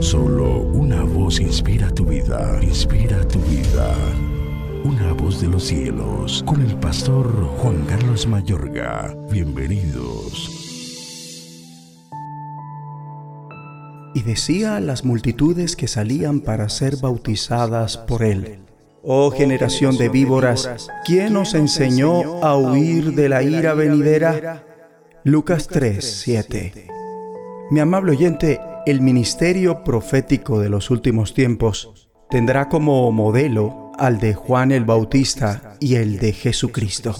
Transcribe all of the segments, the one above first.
Solo una voz inspira tu vida, inspira tu vida. Una voz de los cielos, con el pastor Juan Carlos Mayorga. Bienvenidos. Y decía a las multitudes que salían para ser bautizadas por él. Oh generación de víboras, ¿quién os enseñó a huir de la ira venidera? Lucas 3, 7. Mi amable oyente, el ministerio profético de los últimos tiempos tendrá como modelo al de Juan el Bautista y el de Jesucristo.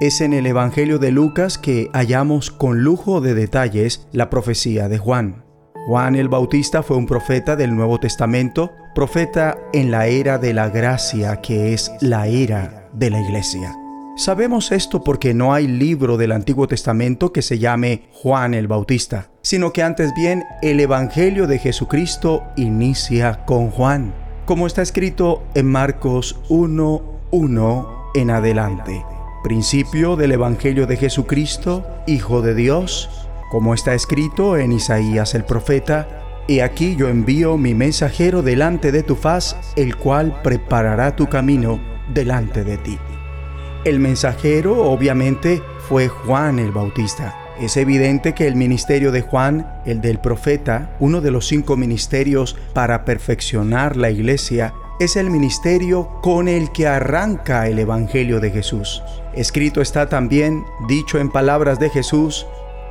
Es en el Evangelio de Lucas que hallamos con lujo de detalles la profecía de Juan. Juan el Bautista fue un profeta del Nuevo Testamento, profeta en la era de la gracia que es la era de la iglesia. Sabemos esto porque no hay libro del Antiguo Testamento que se llame Juan el Bautista, sino que antes bien el Evangelio de Jesucristo inicia con Juan, como está escrito en Marcos 1.1 en adelante. Principio del Evangelio de Jesucristo, Hijo de Dios, como está escrito en Isaías el profeta, He aquí yo envío mi mensajero delante de tu faz, el cual preparará tu camino delante de ti. El mensajero obviamente fue Juan el Bautista. Es evidente que el ministerio de Juan, el del profeta, uno de los cinco ministerios para perfeccionar la iglesia, es el ministerio con el que arranca el Evangelio de Jesús. Escrito está también, dicho en palabras de Jesús,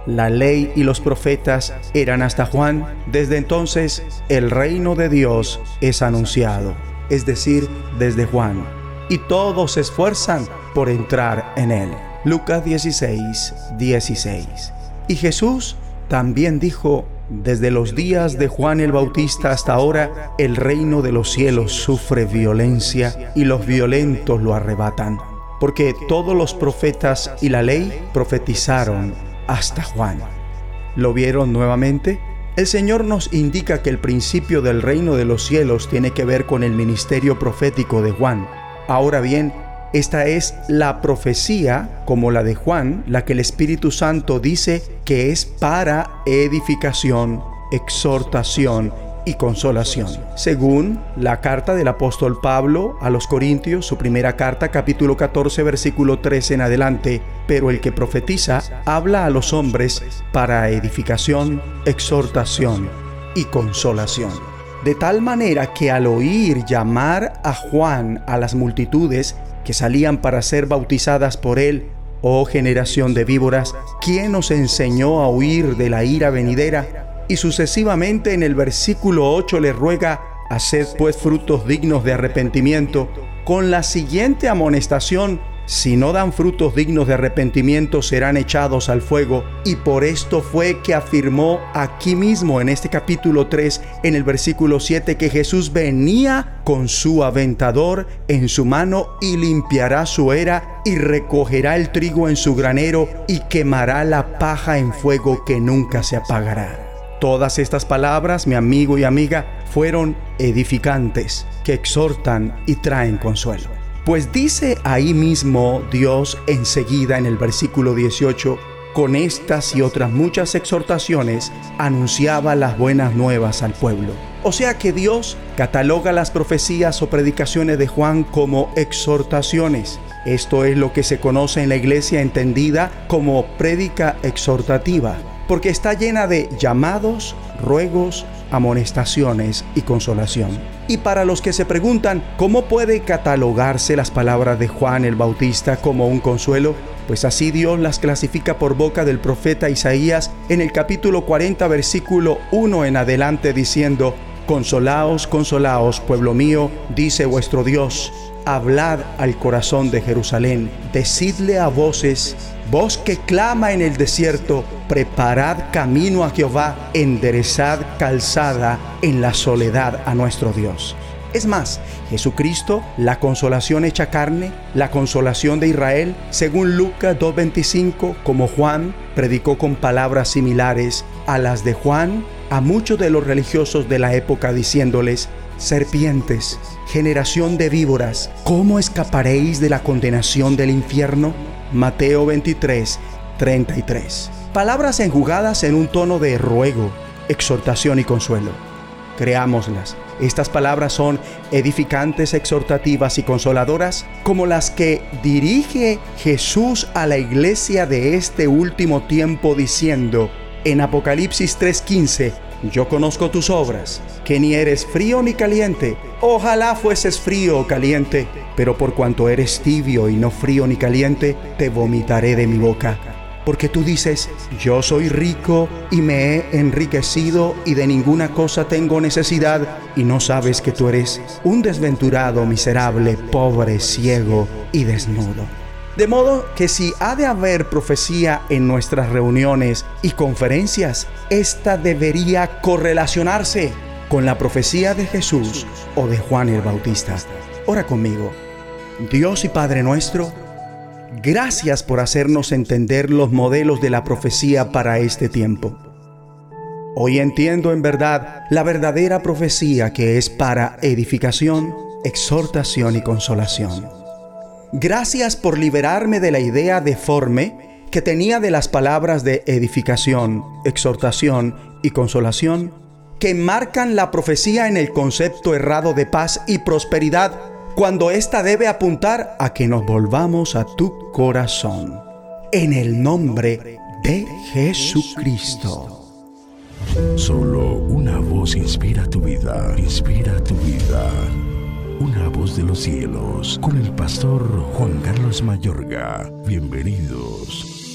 la ley y los profetas eran hasta Juan. Desde entonces el reino de Dios es anunciado, es decir, desde Juan. Y todos se esfuerzan por entrar en él. Lucas 16, 16. Y Jesús también dijo, desde los días de Juan el Bautista hasta ahora, el reino de los cielos sufre violencia y los violentos lo arrebatan. Porque todos los profetas y la ley profetizaron hasta Juan. ¿Lo vieron nuevamente? El Señor nos indica que el principio del reino de los cielos tiene que ver con el ministerio profético de Juan. Ahora bien, esta es la profecía, como la de Juan, la que el Espíritu Santo dice que es para edificación, exhortación y consolación. Según la carta del apóstol Pablo a los Corintios, su primera carta, capítulo 14, versículo 13 en adelante, pero el que profetiza habla a los hombres para edificación, exhortación y consolación. De tal manera que al oír llamar a Juan a las multitudes, que salían para ser bautizadas por él, oh generación de víboras, ¿quién os enseñó a huir de la ira venidera? Y sucesivamente en el versículo 8 le ruega, haced pues frutos dignos de arrepentimiento, con la siguiente amonestación, si no dan frutos dignos de arrepentimiento, serán echados al fuego. Y por esto fue que afirmó aquí mismo en este capítulo 3, en el versículo 7, que Jesús venía con su aventador en su mano y limpiará su era y recogerá el trigo en su granero y quemará la paja en fuego que nunca se apagará. Todas estas palabras, mi amigo y amiga, fueron edificantes, que exhortan y traen consuelo. Pues dice ahí mismo Dios enseguida en el versículo 18, con estas y otras muchas exhortaciones anunciaba las buenas nuevas al pueblo. O sea que Dios cataloga las profecías o predicaciones de Juan como exhortaciones. Esto es lo que se conoce en la iglesia entendida como prédica exhortativa, porque está llena de llamados, ruegos, amonestaciones y consolación. Y para los que se preguntan cómo puede catalogarse las palabras de Juan el Bautista como un consuelo, pues así Dios las clasifica por boca del profeta Isaías en el capítulo 40 versículo 1 en adelante diciendo, Consolaos, consolaos, pueblo mío, dice vuestro Dios, hablad al corazón de Jerusalén, decidle a voces, voz que clama en el desierto, preparad camino a Jehová, enderezad calzada en la soledad a nuestro Dios. Es más, Jesucristo, la consolación hecha carne, la consolación de Israel, según Lucas 2.25, como Juan predicó con palabras similares a las de Juan a muchos de los religiosos de la época diciéndoles, serpientes, generación de víboras, ¿cómo escaparéis de la condenación del infierno? Mateo 23, 33. Palabras enjugadas en un tono de ruego, exhortación y consuelo. creámoslas. Estas palabras son edificantes, exhortativas y consoladoras como las que dirige Jesús a la iglesia de este último tiempo diciendo en Apocalipsis 3:15, yo conozco tus obras, que ni eres frío ni caliente. Ojalá fueses frío o caliente, pero por cuanto eres tibio y no frío ni caliente, te vomitaré de mi boca porque tú dices, yo soy rico y me he enriquecido y de ninguna cosa tengo necesidad, y no sabes que tú eres un desventurado, miserable, pobre, ciego y desnudo. De modo que si ha de haber profecía en nuestras reuniones y conferencias, esta debería correlacionarse con la profecía de Jesús o de Juan el Bautista. Ora conmigo. Dios y Padre nuestro, Gracias por hacernos entender los modelos de la profecía para este tiempo. Hoy entiendo en verdad la verdadera profecía que es para edificación, exhortación y consolación. Gracias por liberarme de la idea deforme que tenía de las palabras de edificación, exhortación y consolación que marcan la profecía en el concepto errado de paz y prosperidad cuando ésta debe apuntar a que nos volvamos a tu corazón. En el nombre de Jesucristo. Solo una voz inspira tu vida, inspira tu vida. Una voz de los cielos, con el pastor Juan Carlos Mayorga. Bienvenidos.